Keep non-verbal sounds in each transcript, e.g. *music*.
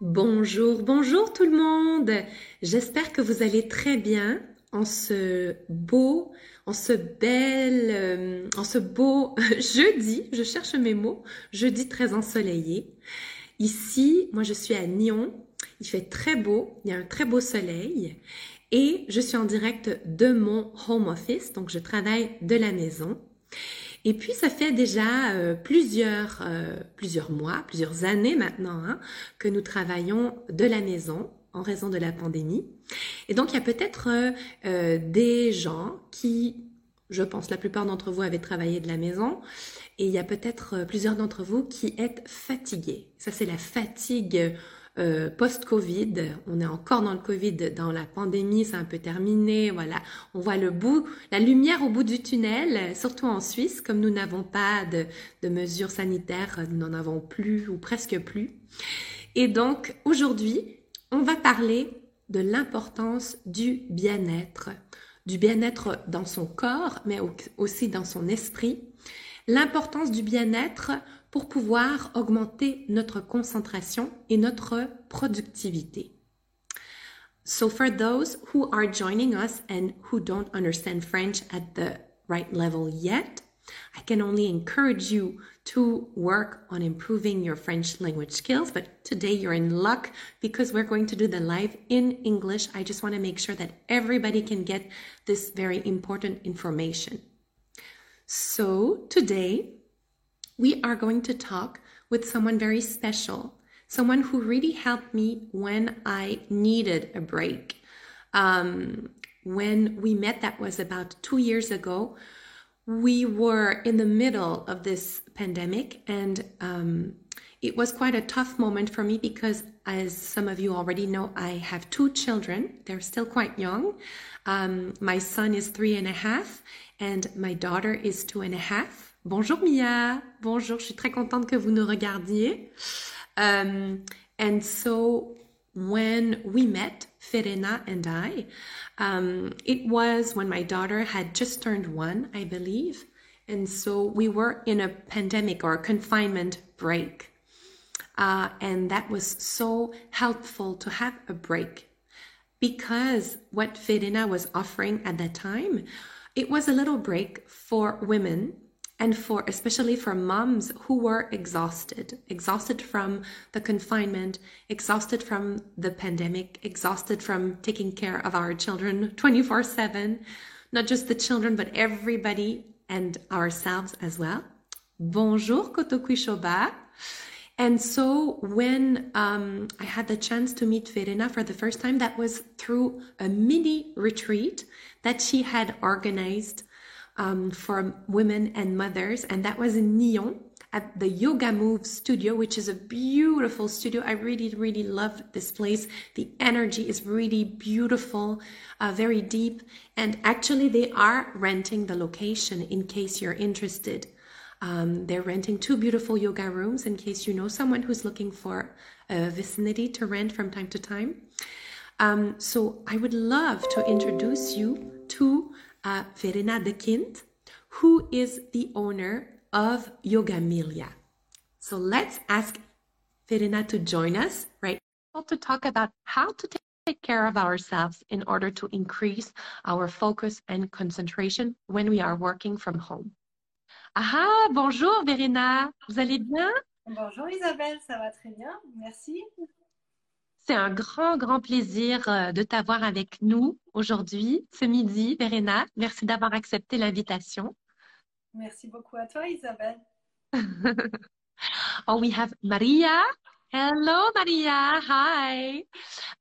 Bonjour, bonjour tout le monde. J'espère que vous allez très bien en ce beau, en ce bel, euh, en ce beau *laughs* jeudi. Je cherche mes mots. Jeudi très ensoleillé. Ici, moi je suis à Nyon. Il fait très beau. Il y a un très beau soleil. Et je suis en direct de mon home office. Donc je travaille de la maison. Et puis, ça fait déjà euh, plusieurs, euh, plusieurs mois, plusieurs années maintenant hein, que nous travaillons de la maison en raison de la pandémie. Et donc, il y a peut-être euh, des gens qui, je pense, la plupart d'entre vous avaient travaillé de la maison. Et il y a peut-être plusieurs d'entre vous qui êtes fatigués. Ça, c'est la fatigue euh, post-Covid. On est encore dans le Covid, dans la pandémie, c'est un peu terminé. Voilà, on voit le bout, la lumière au bout du tunnel, surtout en Suisse, comme nous n'avons pas de, de mesures sanitaires, nous n'en avons plus ou presque plus. Et donc, aujourd'hui, on va parler de l'importance du bien-être, du bien-être dans son corps, mais aussi dans son esprit, l'importance du bien-être pour pouvoir augmenter notre concentration et notre productivité. So for those who are joining us and who don't understand French at the right level yet, I can only encourage you to work on improving your French language skills. But today you're in luck because we're going to do the live in English. I just want to make sure that everybody can get this very important information. So today we are going to talk with someone very special, someone who really helped me when I needed a break. Um, when we met, that was about two years ago, we were in the middle of this pandemic and um, it was quite a tough moment for me because, as some of you already know, I have two children. They're still quite young. Um, my son is three and a half, and my daughter is two and a half. Bonjour Mia, bonjour, je suis très contente que vous nous regardiez. Um, and so when we met, Verena and I, um, it was when my daughter had just turned one, I believe. And so we were in a pandemic or a confinement break. Uh, and that was so helpful to have a break because what Verena was offering at that time, it was a little break for women and for especially for moms who were exhausted exhausted from the confinement exhausted from the pandemic exhausted from taking care of our children 24 7 not just the children but everybody and ourselves as well. Bonjour kotokui shoba. And so when um, I had the chance to meet Verena for the first time, that was through a mini retreat that she had organized um, for women and mothers, and that was in Nyon at the Yoga Move studio, which is a beautiful studio. I really, really love this place. The energy is really beautiful, uh, very deep. And actually, they are renting the location in case you're interested. Um, they're renting two beautiful yoga rooms in case you know someone who's looking for a vicinity to rent from time to time. Um, so I would love to introduce you to uh, Verena Dedekind, who is the owner of Yogamelia. So let's ask Verena to join us right now to talk about how to take care of ourselves in order to increase our focus and concentration when we are working from home. Ah, bonjour Verena, vous allez bien? Bonjour Isabelle, ça va très bien, merci. C'est un grand, grand plaisir euh, de t'avoir avec nous aujourd'hui, ce midi, Verena. Merci d'avoir accepté l'invitation. Merci beaucoup à toi, Isabelle. *laughs* oh, we have Maria. Hello, Maria. Hi.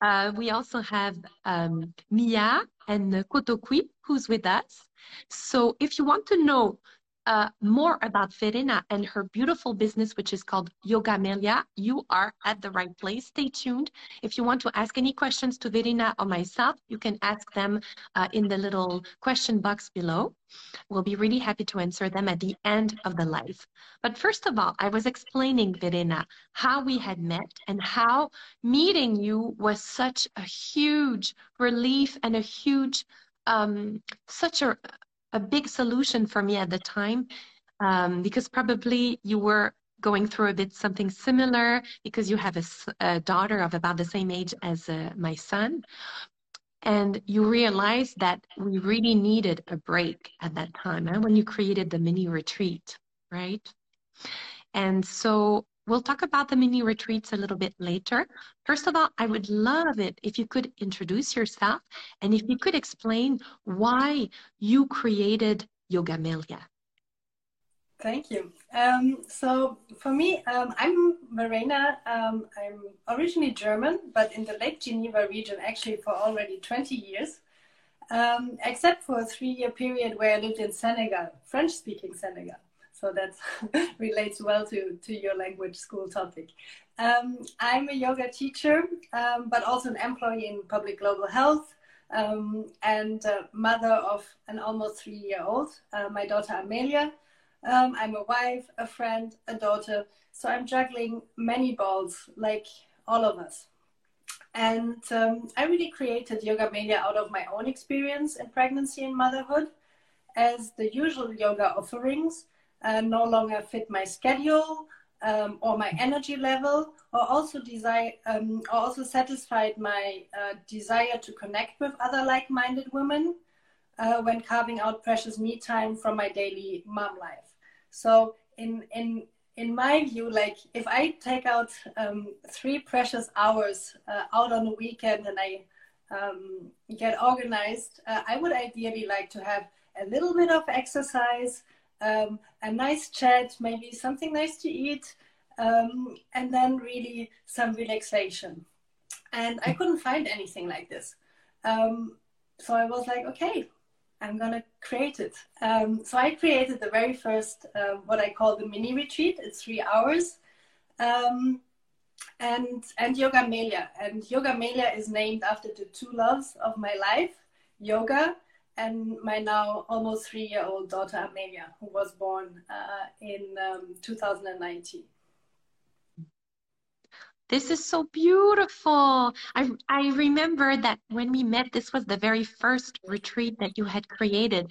Uh, we also have um, Mia and Kotokwi, who's with us. So if you want to know uh, more about Verena and her beautiful business, which is called Yoga Melia, you are at the right place. Stay tuned. If you want to ask any questions to Verena or myself, you can ask them uh, in the little question box below. We'll be really happy to answer them at the end of the live. But first of all, I was explaining, Verena, how we had met and how meeting you was such a huge relief and a huge, um, such a, a big solution for me at the time um, because probably you were going through a bit something similar because you have a, a daughter of about the same age as uh, my son. And you realized that we really needed a break at that time and when you created the mini retreat, right? And so we'll talk about the mini retreats a little bit later. First of all, I would love it if you could introduce yourself and if you could explain why you created Yogamelia. Thank you. Um, so for me, um, I'm Verena. Um, I'm originally German, but in the Lake Geneva region actually for already 20 years, um, except for a three-year period where I lived in Senegal, French-speaking Senegal. So that *laughs* relates well to, to your language school topic. Um, I'm a yoga teacher, um, but also an employee in public global health. and mother of an almost three-year-old, uh, my daughter Amelia, um, I'm a wife, a friend, a daughter. So I'm juggling many balls like all of us. And um, I really created Yogamelia out of my own experience in pregnancy and motherhood, as the usual yoga offerings uh, no longer fit my schedule um, or my energy level, or also desire, um, or also satisfied my uh, desire to connect with other like-minded women uh, when carving out precious me time from my daily mom life. So in in in my view, like if I take out um, three precious hours uh, out on a weekend and I um, get organized, uh, I would ideally like to have a little bit of exercise, um, a nice chat, maybe something nice to eat, um, and then really some relaxation. And I couldn't find anything like this. Um, so I was like, okay, I'm gonna create it. Um, so I created the very first, uh, what I call the mini retreat. It's three hours, um, and and Yogamelia. And Yoga Melia is named after the two loves of my life, yoga, and my now almost three-year-old daughter Amelia, who was born uh, in um, 2019. This is so beautiful. I, I remember that when we met, this was the very first retreat that you had created.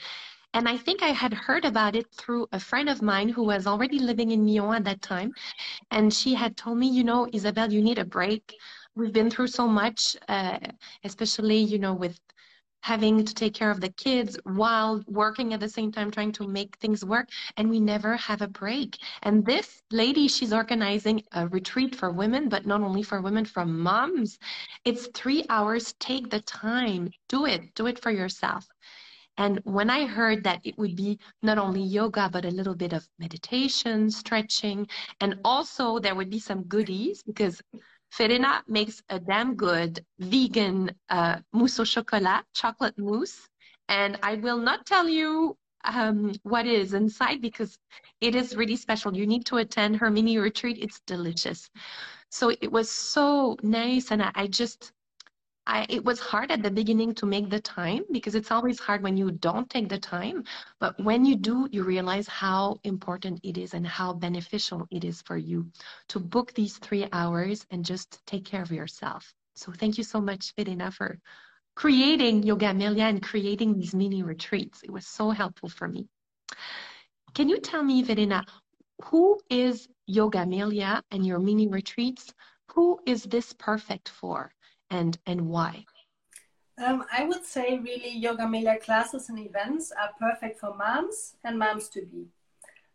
And I think I had heard about it through a friend of mine who was already living in Nyon at that time. And she had told me, you know, Isabelle, you need a break. We've been through so much, uh, especially, you know, with having to take care of the kids while working at the same time trying to make things work and we never have a break. And this lady she's organizing a retreat for women but not only for women for moms. It's three hours. Take the time. Do it. Do it for yourself. And when I heard that it would be not only yoga, but a little bit of meditation, stretching, and also there would be some goodies because Verena makes a damn good vegan uh, mousse au chocolat, chocolate mousse. And I will not tell you um, what is inside because it is really special. You need to attend her mini retreat. It's delicious. So it was so nice. And I, I just, I, it was hard at the beginning to make the time because it's always hard when you don't take the time. But when you do, you realize how important it is and how beneficial it is for you to book these three hours and just take care of yourself. So thank you so much, Verena, for creating Yogamelia and creating these mini retreats. It was so helpful for me. Can you tell me, Verena, who is Yogamelia and your mini retreats? Who is this perfect for? And and why? Um, I would say really yoga Yogamelia classes and events are perfect for moms and moms to be.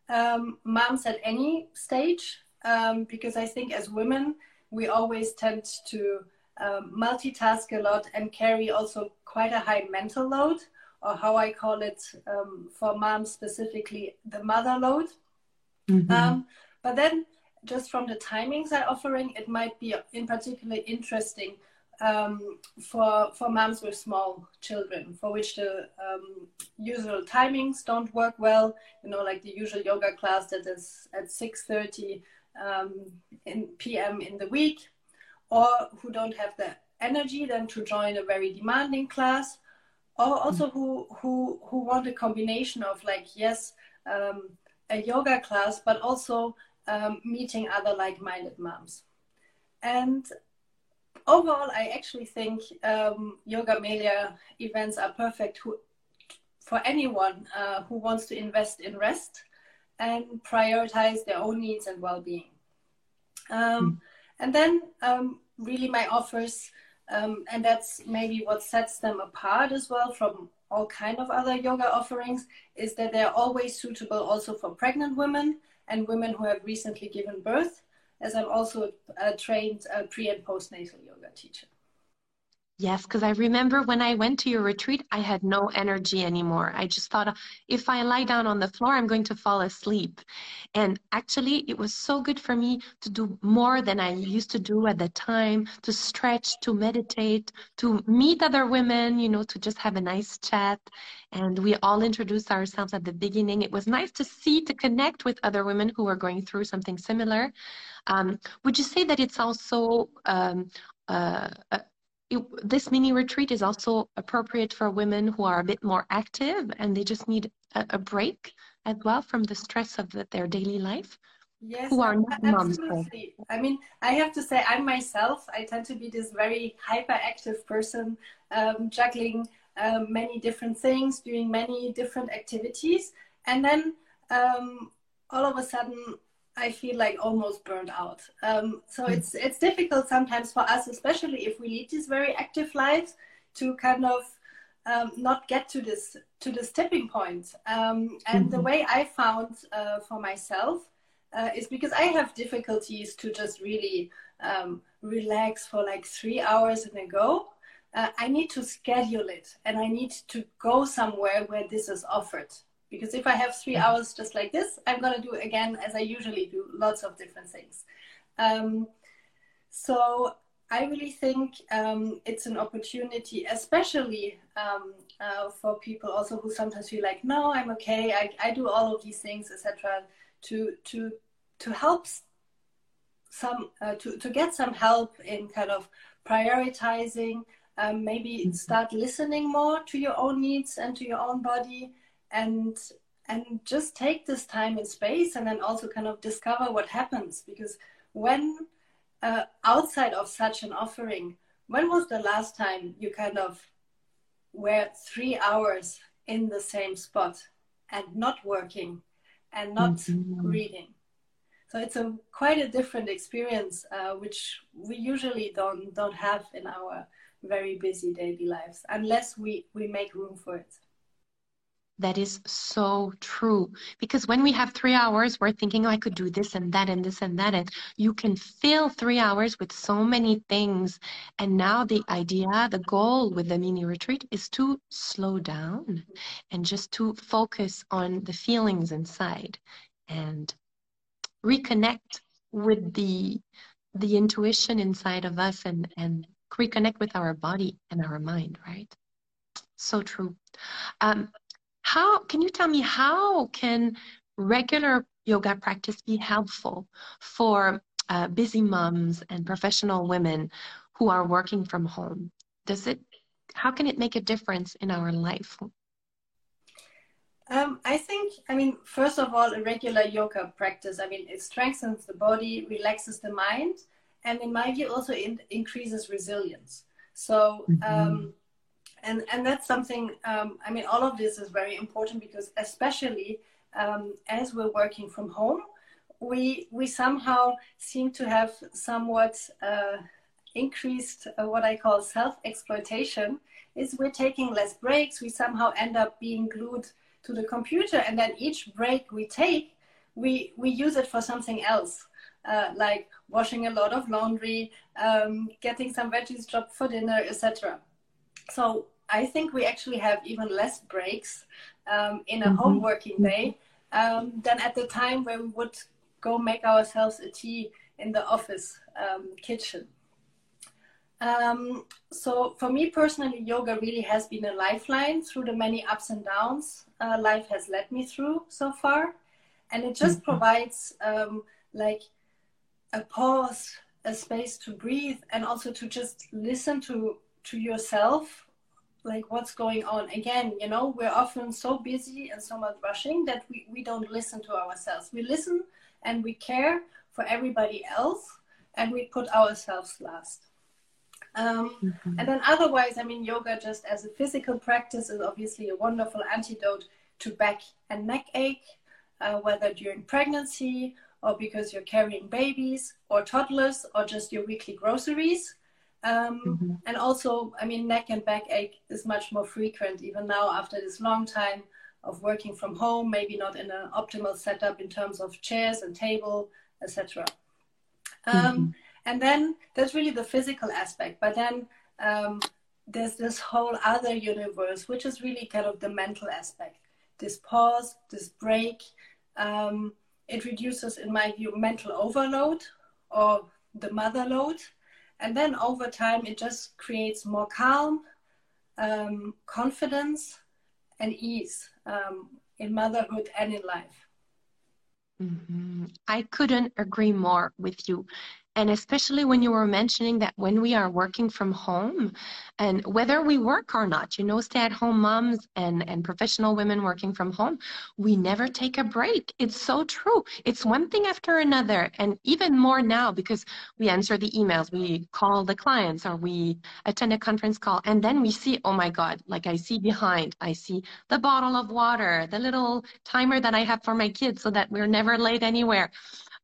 Um, moms at any stage, um, because I think as women, we always tend to um, multitask a lot and carry also quite a high mental load, or how I call it um, for moms specifically, the mother load. Mm-hmm. Um, but then, just from the timings I'm offering, it might be in particular interesting um, for for moms with small children, for which the um, usual timings don't work well. You know, like the usual yoga class that is at 6:30 um, in p.m. in the week, or who don't have the energy then to join a very demanding class, or also who who who want a combination of like yes, um, a yoga class, but also um, meeting other like-minded moms. And overall, I actually think um, Yogamelia events are perfect who, for anyone uh, who wants to invest in rest and prioritize their own needs and well-being. Um, and then um, really my offers, um, and that's maybe what sets them apart as well from all kind of other yoga offerings, is that they're always suitable also for pregnant women and women who have recently given birth, as I'm also a trained uh, pre and postnatal yoga teacher. Yes, because I remember when I went to your retreat, I had no energy anymore. I just thought if I lie down on the floor, I'm going to fall asleep. And actually, it was so good for me to do more than I used to do at the time to stretch, to meditate, to meet other women, you know, to just have a nice chat. And we all introduced ourselves at the beginning. It was nice to see, to connect with other women who were going through something similar. Um, would you say that it's also um, uh, it, this mini retreat is also appropriate for women who are a bit more active and they just need a, a break as well from the stress of the, their daily life. Yes, who are not absolutely. Moms. I mean, I have to say, I'm myself. I tend to be this very hyperactive person, um, juggling um, many different things, doing many different activities, and then um, all of a sudden I feel like almost burned out. Um, so mm. it's it's difficult sometimes for us, especially if we lead these very active lives, to kind of um, not get to this to this tipping point. Um, and mm-hmm. the way I found uh, for myself uh, is because I have difficulties to just really um, relax for like three hours in a go. Uh, I need to schedule it, and I need to go somewhere where this is offered because if I have three mm-hmm. hours just like this, I'm going to do again as I usually do, lots of different things. Um, so I really think um, it's an opportunity, especially um, uh, for people also who sometimes feel like, no, I'm okay, I, I do all of these things, etc. To to to help some uh, to to get some help in kind of prioritizing. Um, maybe mm-hmm. start listening more to your own needs and to your own body and and just take this time and space and then also kind of discover what happens. Because when uh, outside of such an offering when was the last time you kind of were three hours in the same spot and not working and not mm-hmm. reading? So it's a quite a different experience uh, which we usually don't don't have in our very busy daily lives unless we we make room for it that is so true. Because when we have three hours, we're thinking, oh, I could do this and that and this and that. And you can fill three hours with so many things. And now the idea, the goal with the mini retreat is to slow down and just to focus on the feelings inside and reconnect with the the intuition inside of us and and reconnect with our body and our mind right so true um, how can you tell me how can regular yoga practice be helpful for uh, busy moms and professional women who are working from home? Does it? How can it make a difference in our life? Um, I think, I mean, first of all, a regular yoga practice, I mean, it strengthens the body, relaxes the mind, and in my view, also in, increases resilience. So, mm-hmm. um, and and that's something um, i mean all of this is very important because especially um, as we're working from home we we somehow seem to have somewhat uh, increased uh, what i call self exploitation is we're taking less breaks. We somehow end up being glued to the computer and then each break we take we we use it for something else uh, like washing a lot of laundry um, getting some veggies chopped for dinner etc so I think we actually have even less breaks um, in a mm-hmm. home working day um, than at the time where we would go make ourselves a tea in the office um, kitchen. Um, so for me personally, yoga really has been a lifeline through the many ups and downs uh, life has led me through so far, and it just mm-hmm. provides um, like a pause, a space to breathe, and also to just listen to to yourself like what's going on again you know we're often so busy and so much rushing that we, we don't listen to ourselves we listen and we care for everybody else and we put ourselves last um, mm-hmm. and then otherwise i mean yoga just as a physical practice is obviously a wonderful antidote to back and neck ache uh, whether during pregnancy or because you're carrying babies or toddlers or just your weekly groceries. Um, mm-hmm. And also, I mean, neck and back ache is much more frequent even now after this long time of working from home, maybe not in an optimal setup in terms of chairs and table, etc. Um, mm-hmm. And then there's really the physical aspect, but then um, there's this whole other universe, which is really kind of the mental aspect. This pause, this break, um, it reduces, in my view, mental overload or the mother load. And then over time, it just creates more calm, um, confidence, and ease um, in motherhood and in life. Mm-hmm. I couldn't agree more with you and especially when you were mentioning that when we are working from home and whether we work or not you know stay at home moms and and professional women working from home we never take a break. It's so true. It's one thing after another and even more now because we answer the emails we call the clients or we attend a conference call and then we see oh my god like i see behind i see the bottle of water the little timer that i have for my kids so that we're never late anywhere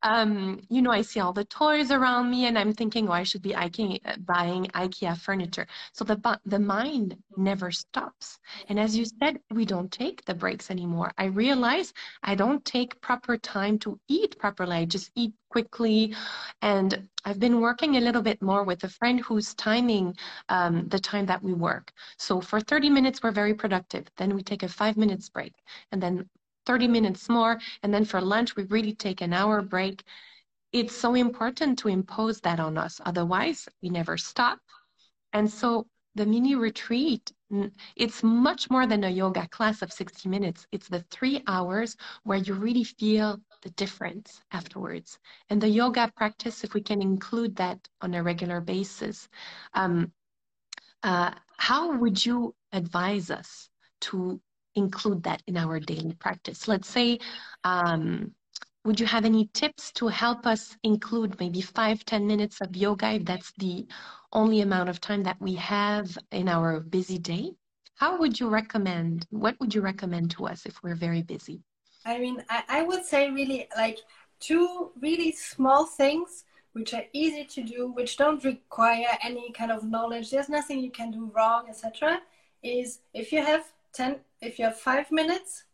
um, you know, I see all the toys around me and I'm thinking, oh, I should be IKEA, buying IKEA furniture. So the, the mind never stops. And as you said, we don't take the breaks anymore. I realize I don't take proper time to eat properly. I just eat quickly. And I've been working a little bit more with a friend who's timing um, the time that we work. So for 30 minutes, we're very productive. Then we take a five minutes break. And then 30 minutes more. And then for lunch, we really take an hour break. It's so important to impose that on us. Otherwise, we never stop. And so the mini retreat, it's much more than a yoga class of 60 minutes. It's the three hours where you really feel the difference afterwards. And the yoga practice, if we can include that on a regular basis, um, uh, how would you advise us to include that in our daily practice? Let's say, um, would you have any tips to help us include maybe five, ten minutes of yoga if that's the only amount of time that we have in our busy day? How would you recommend? What would you recommend to us if we're very busy? I mean, I, I would say really like two really small things which are easy to do, which don't require any kind of knowledge. There's nothing you can do wrong, etc. Is if you have 10 if you have five minutes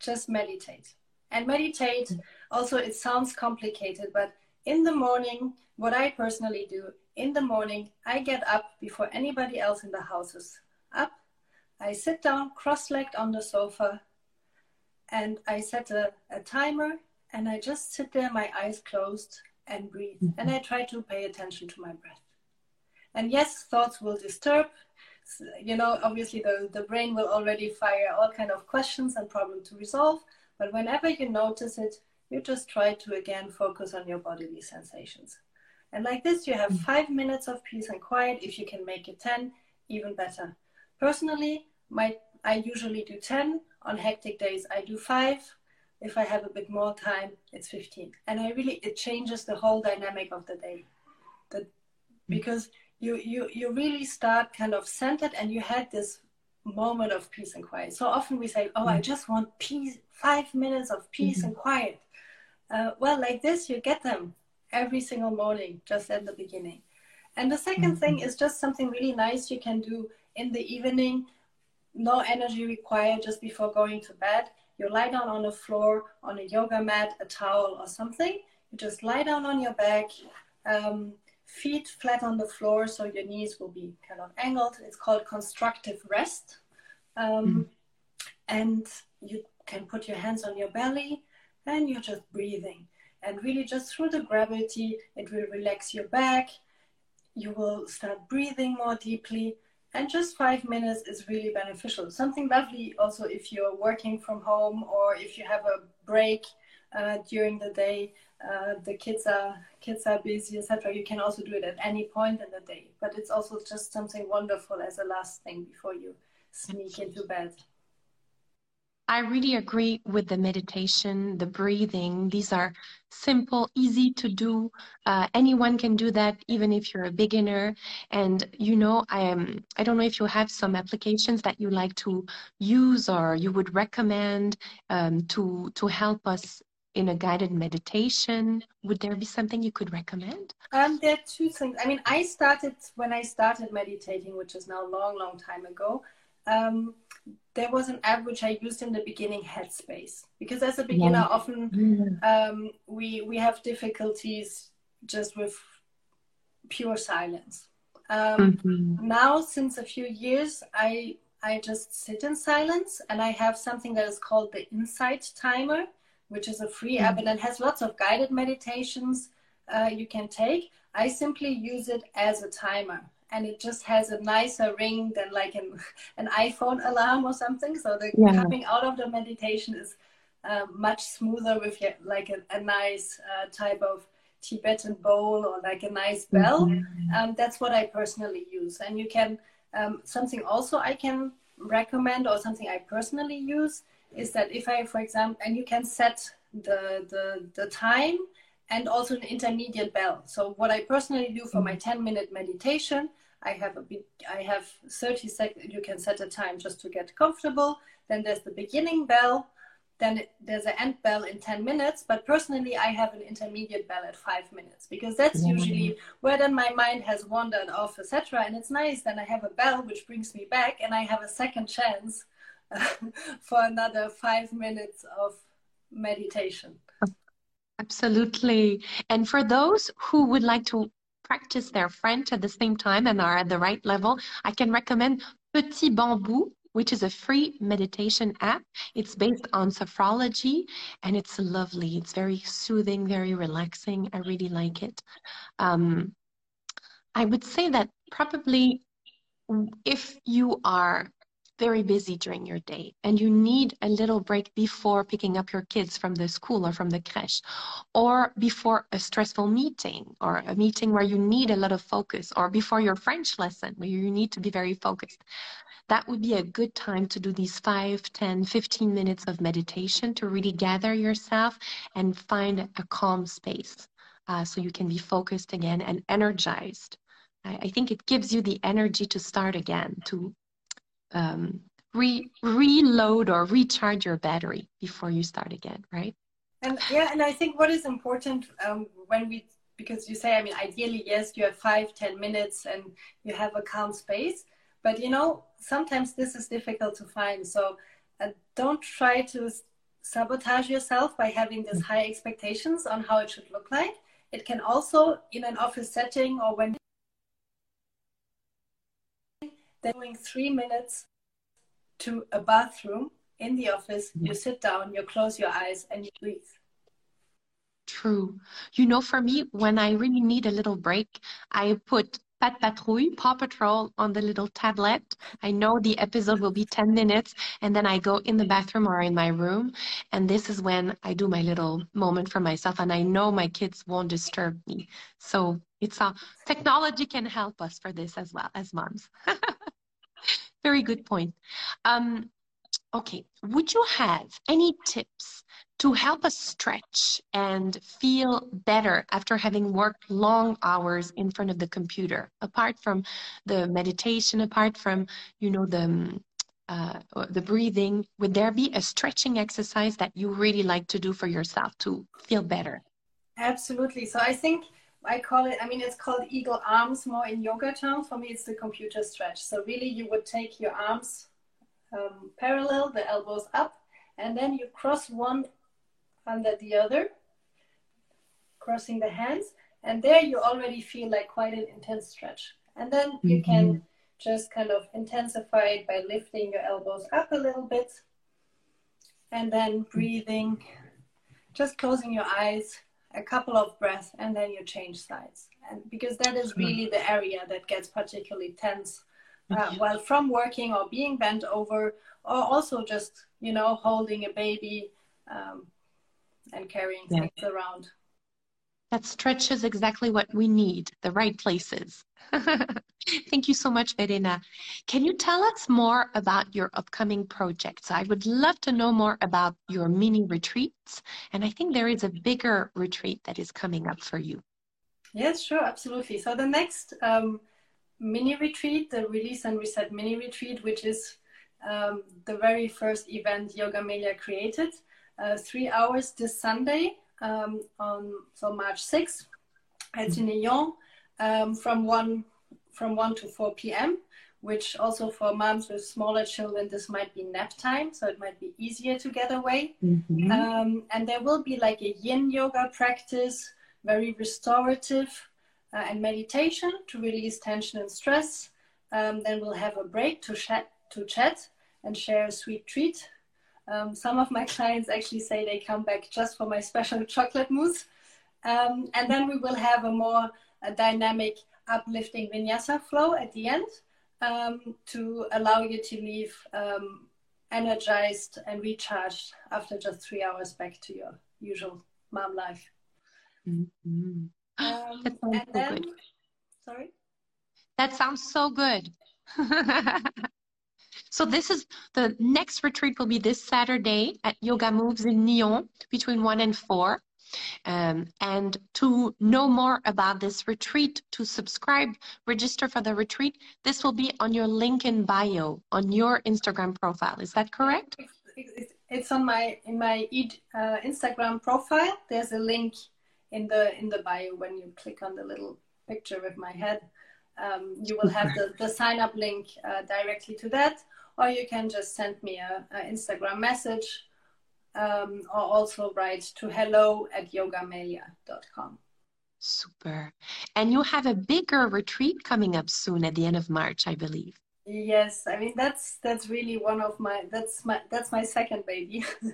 just meditate. And meditate also it sounds complicated but in the morning what i personally do in the morning i get up before anybody else in the house is up. I sit down cross-legged on the sofa and i set a, a timer and i just sit there my eyes closed and breathe. Mm-hmm. and i try to pay attention to my breath. And yes thoughts will disturb you know, obviously the, the brain will already fire all kind of questions and problem to resolve. But whenever you notice it, you just try to again focus on your bodily sensations. And like this, you have mm. five minutes of peace and quiet. If you can make it 10, even better. Personally, my, I usually do 10. On hectic days, I do five. If I have a bit more time, it's 15. And I really, it changes the whole dynamic of the day. The, mm. because you you you really start kind of centered and you had this moment of peace and quiet so often we say oh i mm. just want peace five minutes of peace mm-hmm. and quiet uh, well like this you get them every single morning just at the beginning and the 2nd mm-hmm. thing is just something really nice you can do in the evening no energy required just before going to bed you lie down on the floor on a yoga mat a towel or something you just lie down on your back um, feet flat on the floor so your knees will be kind of angled. It's called constructive rest. Um, mm. And you can put your hands on your belly and you're just breathing. And really, just through the gravity, it will relax your back. You will start breathing more deeply. And just five minutes is really beneficial. Something lovely also if you're working from home or if you have a break uh, during the day uh, the kids are kids are busy, etc. You can also do it at any point in the day, but it's also just something wonderful as a last thing before you sneak into bed. I really agree with the meditation, the breathing. These are simple, easy to do. Uh, anyone can do that, even if you're a beginner. And you know, I am. I don't know if you have some applications that you like to use or you would recommend um, to to help us in a guided meditation. Would there be something you could recommend? Um, there are two things. I mean, I started when I started meditating, which is now a long, long time ago. Um, there was an app which I used in the beginning, Headspace, because as a beginner, yeah. often mm-hmm. um, we we have difficulties just with pure silence. Um, mm-hmm. Now, since a few years, I I just sit in silence, and I have something that is called the Insight Timer, which is a free mm-hmm. app and it has lots of guided meditations uh, you can take. I simply use it as a timer and it just has a nicer ring than like an, *laughs* an iPhone alarm or something. So the yeah. coming out of the meditation is uh, much smoother with like a, a nice uh, type of Tibetan bowl or like a nice bell. Mm-hmm. Um, that's what I personally use. And you can, um, something also I can recommend or something I personally use is that if I, for example, and you can set the, the, the time and also an intermediate bell. So what I personally do for my 10 minute meditation, I have a bit, I have 30 seconds, you can set a time just to get comfortable. Then there's the beginning bell. Then there's an end bell in 10 minutes. But personally, I have an intermediate bell at five minutes because that's mm-hmm. usually where then my mind has wandered off, etc. And it's nice. Then I have a bell which brings me back and I have a second chance *laughs* for another five minutes of meditation. Absolutely. And for those who would like to practice their French at the same time and are at the right level, I can recommend Petit Bambou, which is a free meditation app. It's based on sophrology and it's lovely. It's very soothing, very relaxing. I really like it. Um, I would say that probably if you are very busy during your day and you need a little break before picking up your kids from the school or from the creche or before a stressful meeting or a meeting where you need a lot of focus or before your French lesson where you need to be very focused that would be a good time to do these 5, 10, 15 minutes of meditation to really gather yourself and find a calm space uh, so you can be focused again and energized. I, I think it gives you the energy to start again, to um, re- reload or recharge your battery before you start again, right? And yeah, and I think what is important um, when we, because you say, I mean, ideally, yes, you have five, ten minutes and you have a calm space, but you know, sometimes this is difficult to find. So uh, don't try to sabotage yourself by having these high expectations on how it should look like. It can also, in an office setting or when doing three minutes to a bathroom in the office, you sit down, you close your eyes, and you breathe. True. You know, for me, when I really need a little break, I put Pat Patrouille, Paw Patrol on the little tablet. I know the episode will be 10 minutes, and then I go in the bathroom or in my room. And this is when I do my little moment for myself, and I know my kids won't disturb me. So it's a technology can help us for this as well as moms. *laughs* Very good point. Um, okay, would you have any tips to help us stretch and feel better after having worked long hours in front of the computer? Apart from the meditation, apart from you know the um, uh, the breathing, would there be a stretching exercise that you really like to do for yourself to feel better? Absolutely. So I think I call it, I mean, it's called eagle arms more in yoga terms. For me, it's the computer stretch. So really you would take your arms um, parallel, the elbows up, and then you cross one under the other, crossing the hands. And there you already feel like quite an intense stretch. And then you mm-hmm. can just kind of intensify it by lifting your elbows up a little bit and then breathing, just closing your eyes a couple of breaths and then you change sides. And because that is really the area that gets particularly tense uh, while from working or being bent over or also just you know holding a baby um, and carrying yeah. things around that stretches exactly what we need, the right places. *laughs* Thank you so much, Verena. Can you tell us more about your upcoming projects? I would love to know more about your mini retreats. And I think there is a bigger retreat that is coming up for you. Yes, sure, absolutely. So the next um, mini retreat, the Release and Reset mini retreat, which is um, the very first event Yoga Melia created, uh, three hours this Sunday um, on so March 6th at Nyon um, from 1 from 1 to 4 p.m which also for moms with smaller children this might be nap time so it might be easier to get away. Mm-hmm. um, and there will be like a yin yoga practice very restorative uh, and meditation to release tension and stress. Um, then we'll have a break to chat to chat and share a sweet treat um, some of my clients actually say they come back just for my special chocolate mousse. Um, and then we will have a more a dynamic, uplifting vinyasa flow at the end um, to allow you to leave um, energized and recharged after just three hours back to your usual mom life. Mm-hmm. Um, that sounds so then, good. Sorry? That sounds so good. *laughs* So this is the next retreat will be this Saturday at Yoga Moves in Nyon between 1 and 4. Um, and to know more about this retreat, to subscribe, register for the retreat, this will be on your link in bio on your Instagram profile. Is that correct? It's on my in my uh, Instagram profile. There's a link in the in the bio when you click on the little picture with my head. Um, you will have the, the sign up link uh, directly to that or you can just send me a, a Instagram message um, or also write to hello at yogamelia.com. Super. And you have a bigger retreat coming up soon at the end of March, I believe. Yes, I mean that's that's really one of my that's my that's my second baby. *laughs*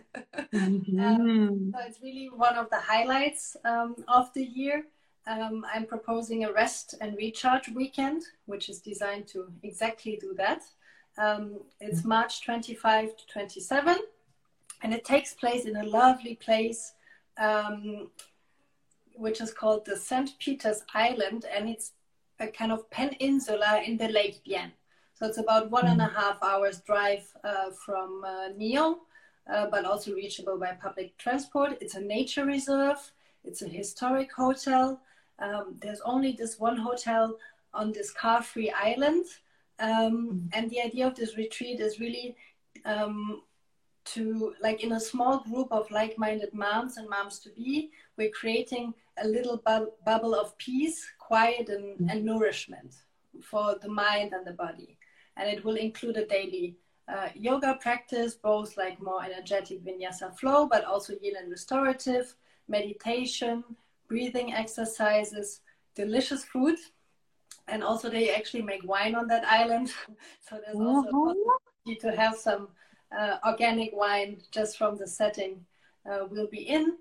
mm-hmm. um, so it's really one of the highlights um, of the year. Um, I'm proposing a rest and recharge weekend, which is designed to exactly do that. Um, it's March 25 to 27, and it takes place in a lovely place, um, which is called the St. Peter's Island, and it's a kind of peninsula in the Lake Bienne. So it's about one and a half hours drive uh, from uh, Nyon, uh, but also reachable by public transport. It's a nature reserve. It's a historic hotel. Um, there's only this one hotel on this car-free island. Um, mm. and the idea of this retreat is really um, to, like, in a small group of like minded moms and moms to be, we're creating a little bu- bubble of peace, quiet, and, mm. and, nourishment for the mind and the body. And it will include a daily uh, yoga practice, both like more energetic vinyasa flow, but also yin and restorative, meditation, breathing exercises, delicious food and also they actually make wine on that island *laughs* so there's also mm-hmm. to have some uh, organic wine just from the setting uh, we'll be in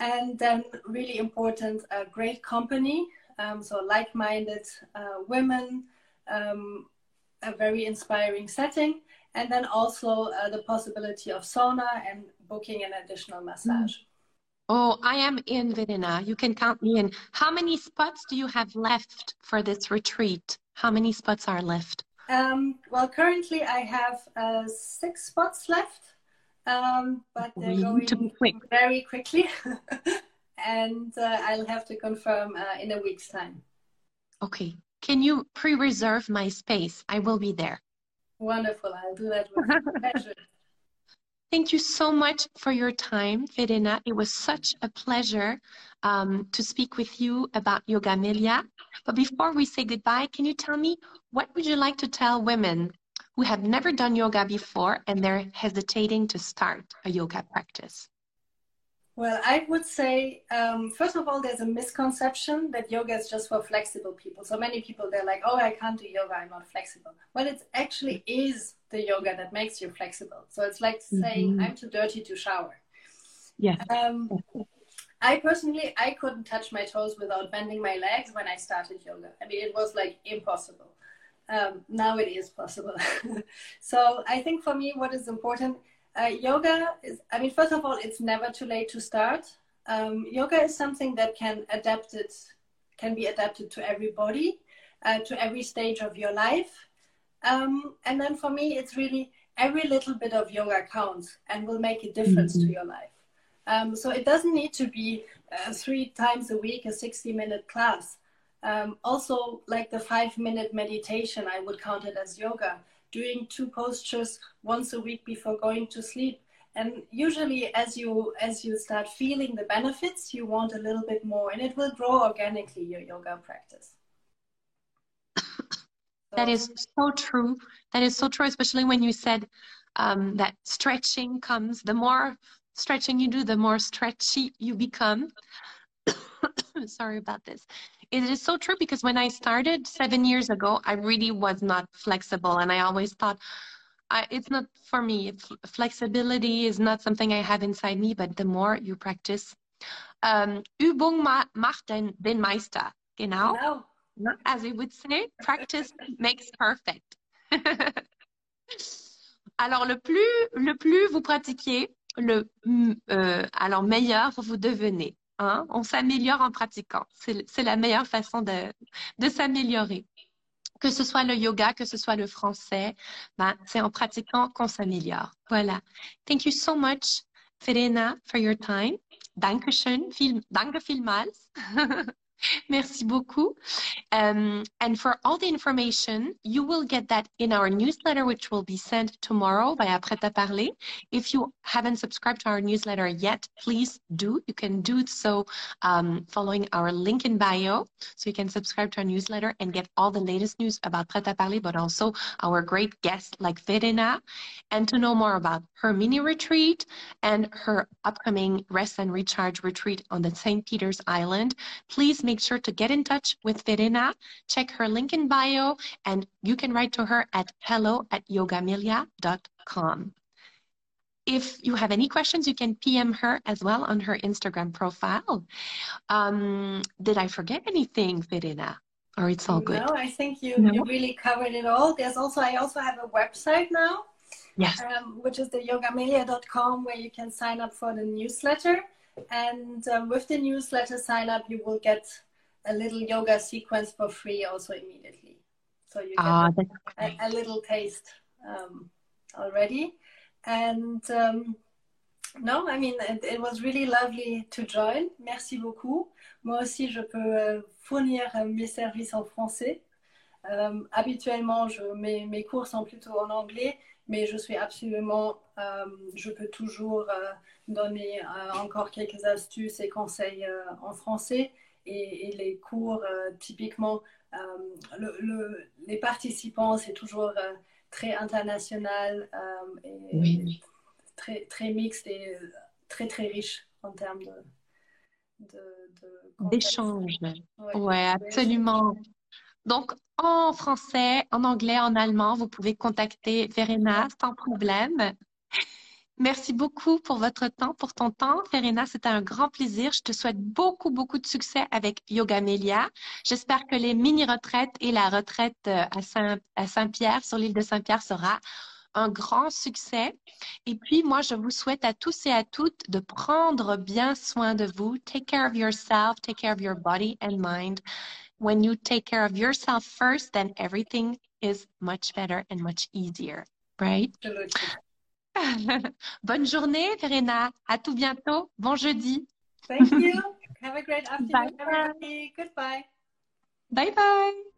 and then really important uh, great company um, so like-minded uh, women um, a very inspiring setting and then also uh, the possibility of sauna and booking an additional massage mm. Oh, I am in, Verena. You can count me in. How many spots do you have left for this retreat? How many spots are left? Um, well, currently I have uh, six spots left, um, but they're going quick. very quickly. *laughs* and uh, I'll have to confirm uh, in a week's time. Okay. Can you pre reserve my space? I will be there. Wonderful. I'll do that with *laughs* pleasure. Thank you so much for your time, Verena. It was such a pleasure um, to speak with you about Yoga Melia. But before we say goodbye, can you tell me what would you like to tell women who have never done yoga before and they're hesitating to start a yoga practice? Well, I would say, um, first of all, there's a misconception that yoga is just for flexible people. So many people, they're like, oh, I can't do yoga, I'm not flexible. Well, it actually is the yoga that makes you flexible. So it's like mm-hmm. saying, I'm too dirty to shower. Yeah. Um, I personally, I couldn't touch my toes without bending my legs when I started yoga. I mean, it was like impossible. Um, now it is possible. *laughs* so I think for me, what is important uh, yoga is, I mean, first of all, it's never too late to start. um, yoga is something that can adapt it, can be adapted to everybody, uh, to every stage of your life. Um, and then for me, it's really every little bit of yoga counts and will make a difference mm-hmm. to your life. Um, so it doesn't need to be uh, three times a week, a 60 minute class. Um, also, like the five minute meditation, I would count it as yoga. Doing two postures once a week before going to sleep. And usually, as you as you start feeling the benefits, you want a little bit more, and it will grow organically your yoga practice. That is so true. That is so true, especially when you said um, that stretching comes. The more stretching you do, the more stretchy you become. *coughs* Sorry about this. It is so true because when I started seven years ago, I really was not flexible, and I always thought. I, it's not for me. flexibility is not something I have inside me, but the more you practice, um, Übung macht den, den Meister. Genau. genau as we would say, practice makes perfect. *laughs* alors, le plus, le plus vous pratiquez, le euh, alors meilleur vous devenez. Hein? On s'améliore en pratiquant. C'est la meilleure façon de, de s'améliorer. Que ce soit le yoga, que ce soit le français, ben, c'est en pratiquant qu'on s'améliore. Voilà. Thank you so much, Verena, for your time. Dankeschön. Viel, danke vielmals. *laughs* *laughs* Merci beaucoup. Um, and for all the information, you will get that in our newsletter, which will be sent tomorrow by Prêt à Parler. If you haven't subscribed to our newsletter yet, please do. You can do so um, following our link in bio. So you can subscribe to our newsletter and get all the latest news about Prêt à Parler, but also our great guests like Verena, and to know more about her mini retreat and her upcoming rest and recharge retreat on the St. Peter's Island. Please make sure to get in touch with Verena. Check her link in bio, and you can write to her at hello at yogamelia.com. If you have any questions, you can PM her as well on her Instagram profile. Um, did I forget anything, Verena? Or it's all good? No, I think you, no? you really covered it all. There's also I also have a website now. Yes. Um, which is the yogamelia.com where you can sign up for the newsletter. And um, with the newsletter sign up, you will get a little yoga sequence for free also immediately. So you get ah, a, a, little taste um, already. And um, no, I mean, it, it, was really lovely to join. Merci beaucoup. Moi aussi, je peux euh, fournir euh, mes services en français. Euh, habituellement, je, mes, mes cours sont plutôt en anglais, mais je suis absolument, euh, je peux toujours euh, donner euh, encore quelques astuces et conseils en français. Et, les cours, typiquement, le, les participants, c'est toujours très international et très, très mixte et très, très riche en termes de, d'échange. ouais, absolument. Donc, en français, en anglais, en allemand, vous pouvez contacter Verena sans problème. Merci beaucoup pour votre temps, pour ton temps. Verena, c'était un grand plaisir. Je te souhaite beaucoup, beaucoup de succès avec Yoga Melia. J'espère que les mini-retraites et la retraite euh, à, Saint, à Saint-Pierre, sur l'île de Saint-Pierre, sera un grand succès. Et puis, moi, je vous souhaite à tous et à toutes de prendre bien soin de vous. Take care of yourself, take care of your body and mind. When you take care of yourself first, then everything is much better and much easier, right? *laughs* Bonne journée, Verena. À tout bientôt. Bon jeudi. Thank you. *laughs* Have a great afternoon, Bye. everybody. Goodbye. Bye bye.